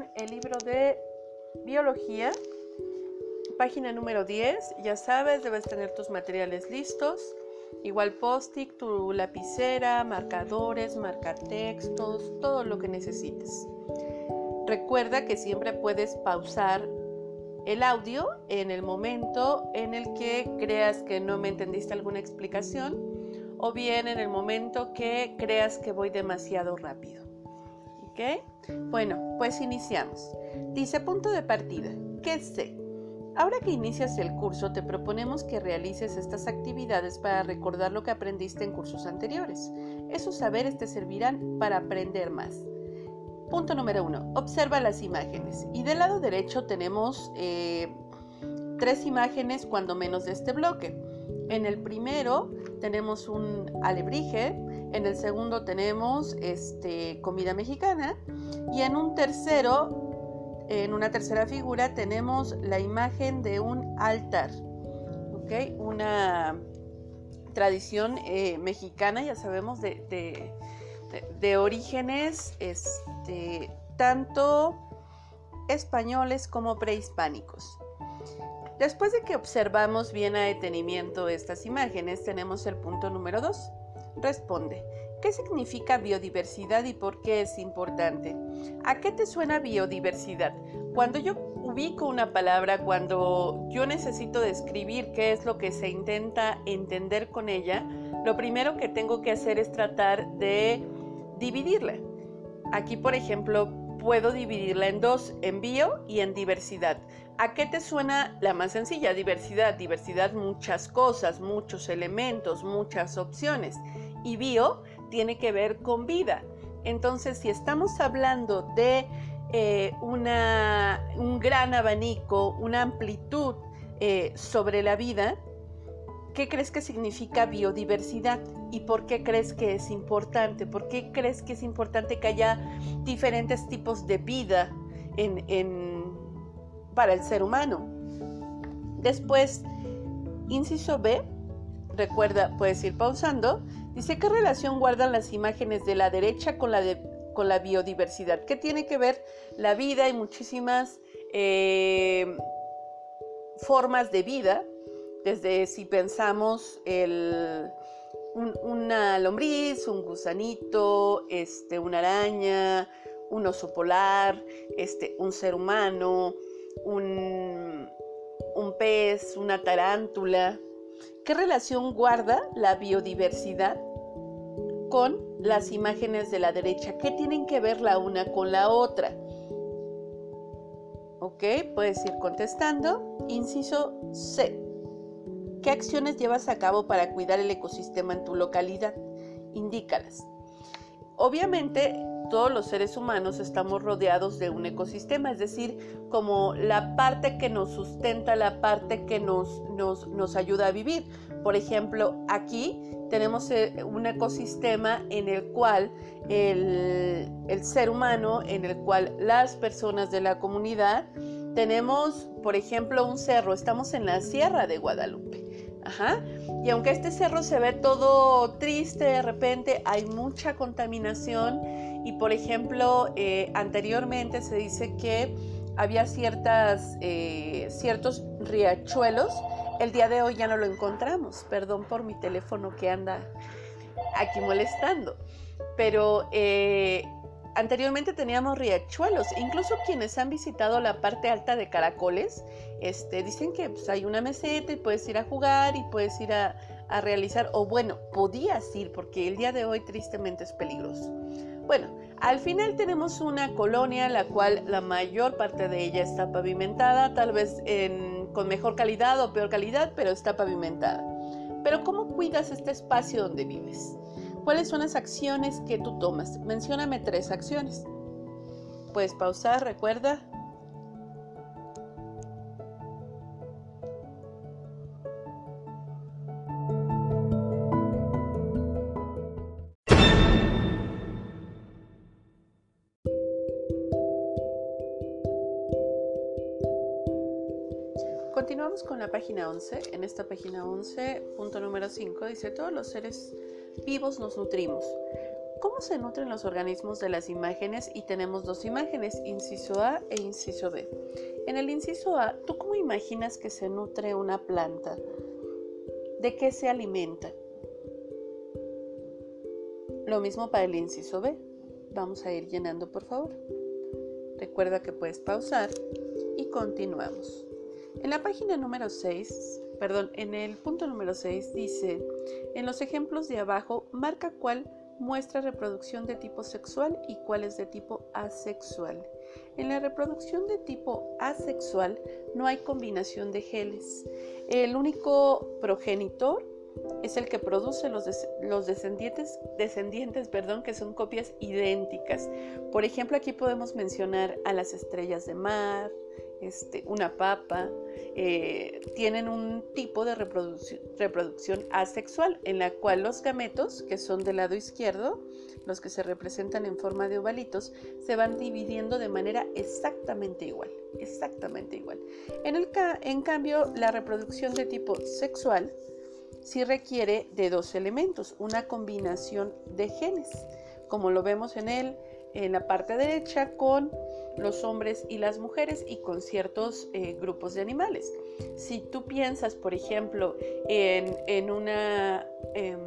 el libro de biología, página número 10. Ya sabes, debes tener tus materiales listos. Igual post-it, tu lapicera, marcadores, marcatextos, todo lo que necesites. Recuerda que siempre puedes pausar el audio en el momento en el que creas que no me entendiste alguna explicación o bien en el momento que creas que voy demasiado rápido. ¿Ok? Bueno, pues iniciamos. Dice punto de partida. ¿Qué sé? Ahora que inicias el curso, te proponemos que realices estas actividades para recordar lo que aprendiste en cursos anteriores. Esos saberes te servirán para aprender más. Punto número uno. Observa las imágenes. Y del lado derecho tenemos eh, tres imágenes, cuando menos de este bloque. En el primero tenemos un alebrije, en el segundo tenemos este, comida mexicana y en un tercero en una tercera figura tenemos la imagen de un altar, ¿ok? Una tradición eh, mexicana, ya sabemos, de, de, orígenes este, tanto españoles como prehispánicos. Después de que observamos bien a detenimiento estas imágenes, tenemos el punto número 2. Responde. ¿Qué significa biodiversidad y por qué es importante? ¿A qué te suena biodiversidad? Cuando yo ubico una palabra, cuando yo necesito describir qué es lo que se intenta entender con ella, lo primero que tengo que hacer es tratar de dividirla. Aquí, por ejemplo, puedo dividirla en dos, en bio y en diversidad. ¿A qué te suena la más sencilla? Diversidad. Diversidad, muchas cosas, muchos elementos, muchas opciones. Y bio tiene que ver con vida. Entonces, si estamos hablando de eh, un gran abanico, una amplitud eh, sobre la vida, ¿qué crees que significa biodiversidad? ¿Y por qué crees que es importante? ¿Por qué crees que es importante que haya diferentes tipos de vida en, para el ser humano? Después, inciso B, recuerda, puedes ir pausando, dice qué relación guardan las imágenes de la derecha con la, con la biodiversidad. ¿Qué tiene que ver la vida y muchísimas eh, formas de vida? Desde si pensamos el una lombriz, un gusanito, este, una araña, un oso polar, este, un ser humano, un, un pez, una tarántula. ¿Qué relación guarda la biodiversidad con las imágenes de la derecha? ¿Qué tienen que ver la una con la otra? Ok, puedes ir contestando. Inciso C. ¿Qué acciones llevas a cabo para cuidar el ecosistema en tu localidad? Indícalas. Obviamente, todos los seres humanos estamos rodeados de un ecosistema, es decir, como la parte que nos sustenta, la parte que nos, nos, ayuda a vivir. Por ejemplo, aquí tenemos eh, un ecosistema en el cual el, el ser humano, en el cual las personas de la comunidad, tenemos, por ejemplo, un cerro, estamos en la Sierra de Guadalupe. Ajá. Y aunque este cerro se ve todo triste, de repente hay mucha contaminación y por ejemplo, eh, anteriormente se dice que había ciertas, eh, ciertos riachuelos. El día de hoy ya no lo encontramos. Perdón por mi teléfono que anda aquí molestando. Pero eh, Anteriormente teníamos riachuelos, incluso quienes han visitado la parte alta de Caracoles, este, dicen que pues, hay una meseta y puedes ir a jugar y puedes ir a, realizar, o bueno, podías ir porque el día de hoy tristemente es peligroso. Bueno, al final tenemos una colonia la cual la mayor parte de ella está pavimentada, tal vez con mejor calidad o peor calidad, pero está pavimentada. Pero ¿cómo cuidas este espacio donde vives? ¿Cuáles son las acciones que tú tomas? Mencióname tres acciones. Puedes pausar, recuerda. Continuamos con la página 11. En esta página 11, punto número 5, dice todos los seres vivos nos nutrimos. ¿Cómo se nutren los organismos de las imágenes? Y tenemos dos imágenes, inciso A e inciso B. En el inciso A, ¿tú cómo imaginas que se nutre una planta? ¿De qué se alimenta? Lo mismo para el inciso B. Vamos a ir llenando, por favor. Recuerda que puedes pausar y continuamos. En la página número 6, perdón, en el punto número 6 dice, en los ejemplos de abajo, marca cuál muestra reproducción de tipo sexual y cuál es de tipo asexual. En la reproducción de tipo asexual no hay combinación de genes. El único progenitor es el que produce los, los descendientes, descendientes perdón, que son copias idénticas. Por ejemplo, aquí podemos mencionar a las estrellas de mar, este, una papa, eh, tienen un tipo de reproducción, asexual en la cual los gametos, que son del lado izquierdo, los que se representan en forma de ovalitos, se van dividiendo de manera exactamente igual, exactamente igual. En, el en cambio, la reproducción de tipo sexual sí requiere de dos elementos, una combinación de genes, como lo vemos en, el, en la parte derecha con los hombres y las mujeres y con ciertos eh, grupos de animales. Si tú piensas, por ejemplo, en, una em,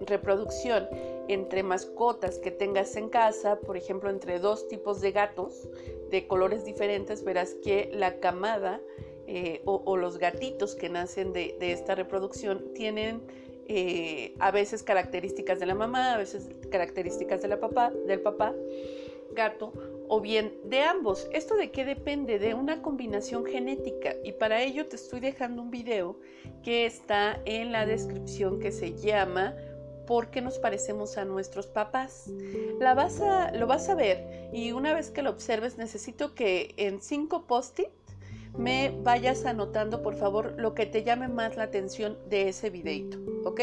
reproducción entre mascotas que tengas en casa, por ejemplo, entre dos tipos de gatos de colores diferentes, verás que la camada eh, o, los gatitos que nacen de, esta reproducción tienen eh, a veces características de la mamá, a veces características de la papá, del papá gato o bien de ambos. ¿Esto de qué depende? De una combinación genética y para ello te estoy dejando un video que está en la descripción que se llama ¿Por qué nos parecemos a nuestros papás? La lo vas a ver y una vez que lo observes necesito que en cinco post-it me vayas anotando por favor lo que te llame más la atención de ese videito, ¿ok?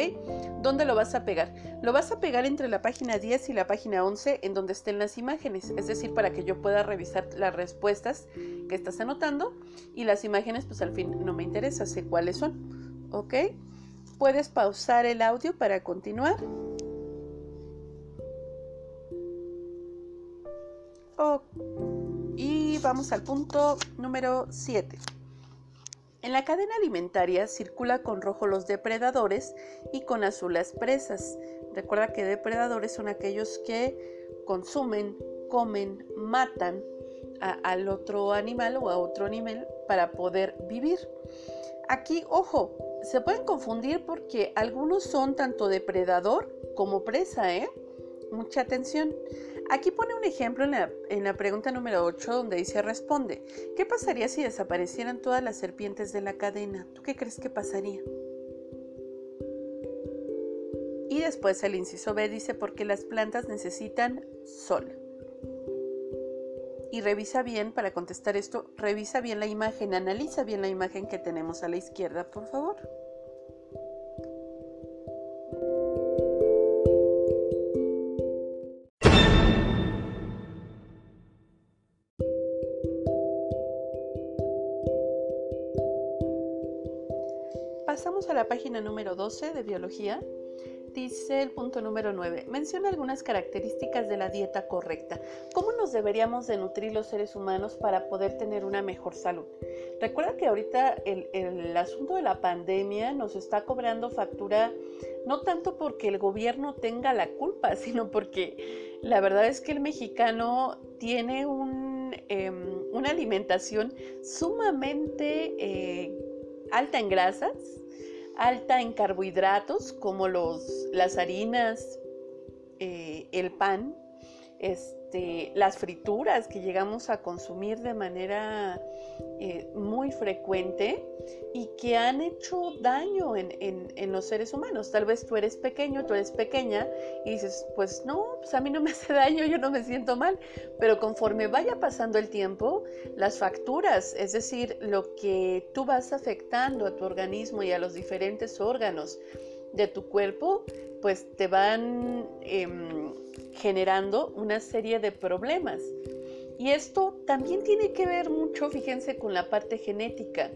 ¿Dónde lo vas a pegar? Lo vas a pegar entre la página 10 y la página 11 en donde estén las imágenes, es decir, para que yo pueda revisar las respuestas que estás anotando y las imágenes pues al fin no me interesa, sé cuáles son, ¿ok? Puedes pausar el audio para continuar. Ok vamos al punto número 7. En la cadena alimentaria circula con rojo los depredadores y con azul las presas. Recuerda que depredadores son aquellos que consumen, comen, matan al otro animal o a otro animal para poder vivir. Aquí, ojo, se pueden confundir porque algunos son tanto depredador como presa, ¿eh? Mucha atención. Aquí pone un ejemplo en la, pregunta número 8 donde dice responde, ¿qué pasaría si desaparecieran todas las serpientes de la cadena? ¿Tú qué crees que pasaría? Y después el inciso B dice porque las plantas necesitan sol. Y revisa bien, para contestar esto, revisa bien la imagen, analiza bien la imagen que tenemos a la izquierda, por favor. Página número 12 de biología. Dice el punto número 9. Menciona algunas características de la dieta correcta. ¿Cómo nos deberíamos de nutrir los seres humanos para poder tener una mejor salud? Recuerda que ahorita el, el asunto de la pandemia nos está cobrando factura no tanto porque el gobierno tenga la culpa, sino porque la verdad es que el mexicano tiene un, em, una alimentación sumamente eh, alta en grasas, alta en carbohidratos como los, las harinas, eh, el pan, este, las frituras que llegamos a consumir de manera eh, muy frecuente y que han hecho daño en, en, los seres humanos. Tal vez tú eres pequeño, tú eres pequeña y dices, pues no, pues a mí no me hace daño, yo no me siento mal, pero conforme vaya pasando el tiempo, las facturas, es decir, lo que tú vas afectando a tu organismo y a los diferentes órganos de tu cuerpo, pues te van em, generando una serie de problemas. Y esto también tiene que ver mucho, fíjense, con la parte genética,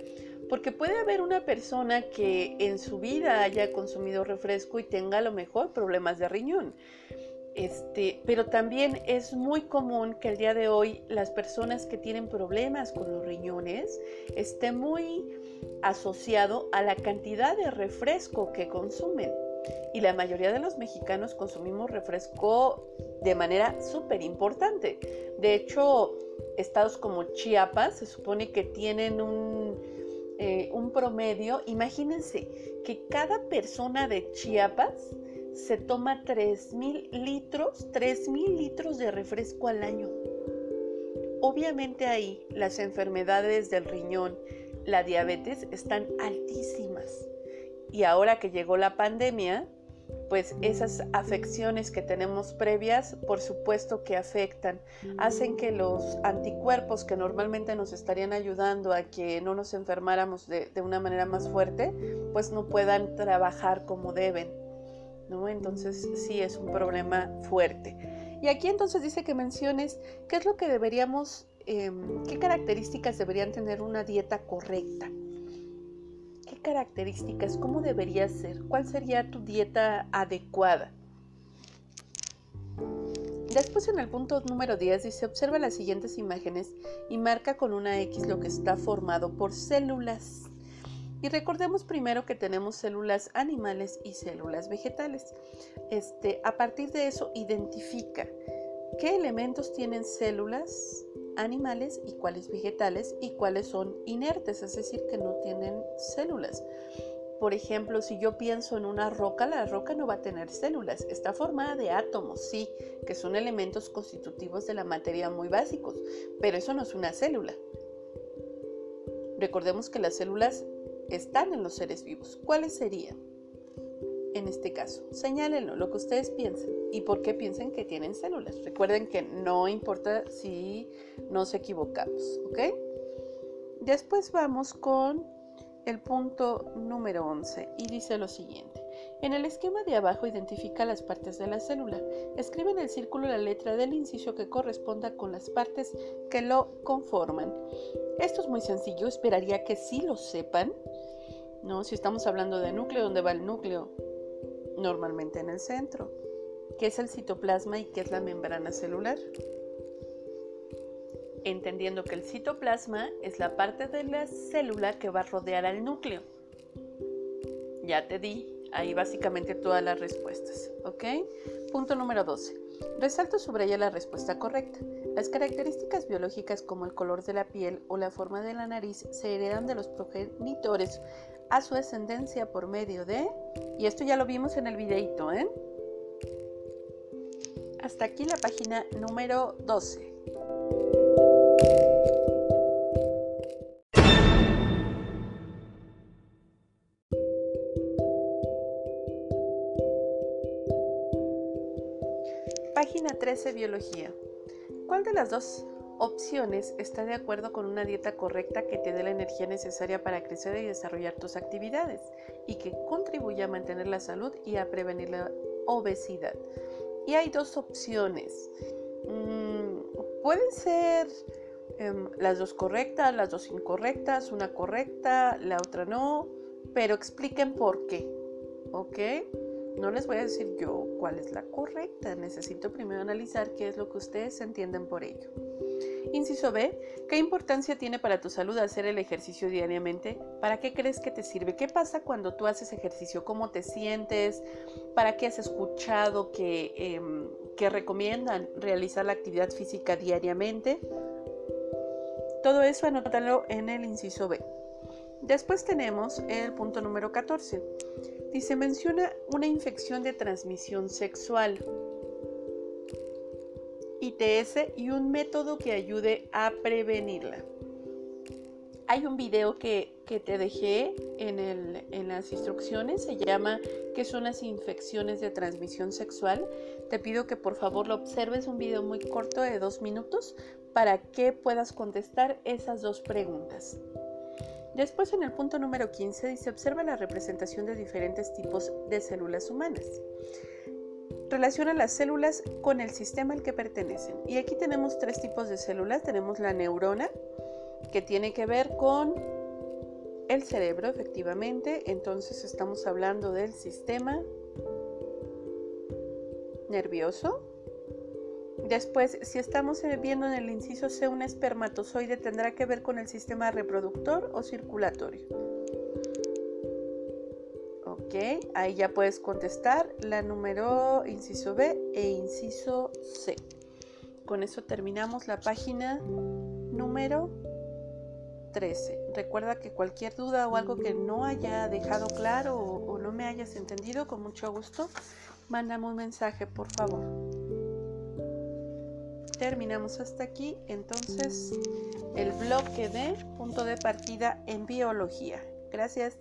Porque puede haber una persona que en su vida haya consumido refresco y tenga a lo mejor problemas de riñón. Este, pero también es muy común que el día de hoy las personas que tienen problemas con los riñones esté muy asociado a la cantidad de refresco que consumen. Y la mayoría de los mexicanos consumimos refresco de manera súper importante. De hecho, estados como Chiapas se supone que tienen un, eh, un promedio. Imagínense que cada persona de Chiapas se toma 3.000 litros, 3.000 litros de refresco al año. Obviamente ahí las enfermedades del riñón, la diabetes están altísimas. Y ahora que llegó la pandemia, pues esas afecciones que tenemos previas, por supuesto que afectan, hacen que los anticuerpos que normalmente nos estarían ayudando a que no nos enfermáramos de, de una manera más fuerte, pues no puedan trabajar como deben. Entonces sí es un problema fuerte. Y aquí entonces dice que menciones qué es lo que deberíamos, em, qué características deberían tener una dieta correcta. ¿Qué características? ¿Cómo debería ser? ¿Cuál sería tu dieta adecuada? Después en el punto número 10 dice, observa las siguientes imágenes y marca con una X lo que está formado por células. Y recordemos primero que tenemos células animales y células vegetales. Este, a partir de eso, identifica qué elementos tienen células animales y cuáles vegetales y cuáles son inertes, es decir, que no tienen células. Por ejemplo, si yo pienso en una roca, la roca no va a tener células. Está formada de átomos, sí, que son elementos constitutivos de la materia muy básicos, pero eso no es una célula. Recordemos que las células están en los seres vivos. ¿Cuáles serían? En este caso, señálenlo, lo que ustedes piensen y por qué piensen que tienen células. Recuerden que no importa si nos equivocamos, ¿ok? Después vamos con el punto número 11 y dice lo siguiente. En el esquema de abajo identifica las partes de la célula. Escribe en el círculo la letra del inciso que corresponda con las partes que lo conforman. Esto es muy sencillo, esperaría que sí lo sepan. ¿No? Si estamos hablando de núcleo, ¿dónde va el núcleo? Normalmente en el centro. ¿Qué es el citoplasma y qué es la membrana celular? Entendiendo que el citoplasma es la parte de la célula que va a rodear al núcleo. Ya te di ahí básicamente todas las respuestas, ¿ok? Punto número 12. Resalto sobre ella la respuesta correcta. Las características biológicas como el color de la piel o la forma de la nariz se heredan de los progenitores a su ascendencia por medio de... Y esto ya lo vimos en el videito, ¿eh? Hasta aquí la página número 12. 13, Biología. ¿Cuál de las dos opciones está de acuerdo con una dieta correcta que te dé la energía necesaria para crecer y desarrollar tus actividades y que contribuya a mantener la salud y a prevenir la obesidad? Y hay dos opciones. Mm, pueden ser em, las dos correctas, las dos incorrectas, una correcta, la otra no, pero expliquen por qué. ¿Ok? No les voy a decir yo cuál es la correcta, necesito primero analizar qué es lo que ustedes entienden por ello. Inciso B, ¿qué importancia tiene para tu salud hacer el ejercicio diariamente? ¿Para qué crees que te sirve? ¿Qué pasa cuando tú haces ejercicio? ¿Cómo te sientes? ¿Para qué has escuchado que, em, que recomiendan realizar la actividad física diariamente? Todo eso anótalo en el inciso B. Después tenemos el punto número 14 y se menciona una infección de transmisión sexual, ITS, y un método que ayude a prevenirla. Hay un video que, te dejé en, en, las instrucciones, se llama ¿Qué son las infecciones de transmisión sexual? Te pido que por favor lo observes, un video muy corto de dos minutos para que puedas contestar esas dos preguntas. Después en el punto número 15 dice observa la representación de diferentes tipos de células humanas. Relaciona las células con el sistema al que pertenecen. Y aquí tenemos tres tipos de células. Tenemos la neurona, que tiene que ver con el cerebro, efectivamente. Entonces estamos hablando del sistema nervioso. Después, si estamos viendo en el inciso C un espermatozoide, tendrá que ver con el sistema reproductor o circulatorio. Ok, ahí ya puedes contestar la número inciso B e inciso C. Con eso terminamos la página número 13. Recuerda que cualquier duda o algo que no haya dejado claro o, o no me hayas entendido, con mucho gusto, mándame un mensaje, por favor. Terminamos hasta aquí, entonces, el bloque de punto de partida en biología. Gracias.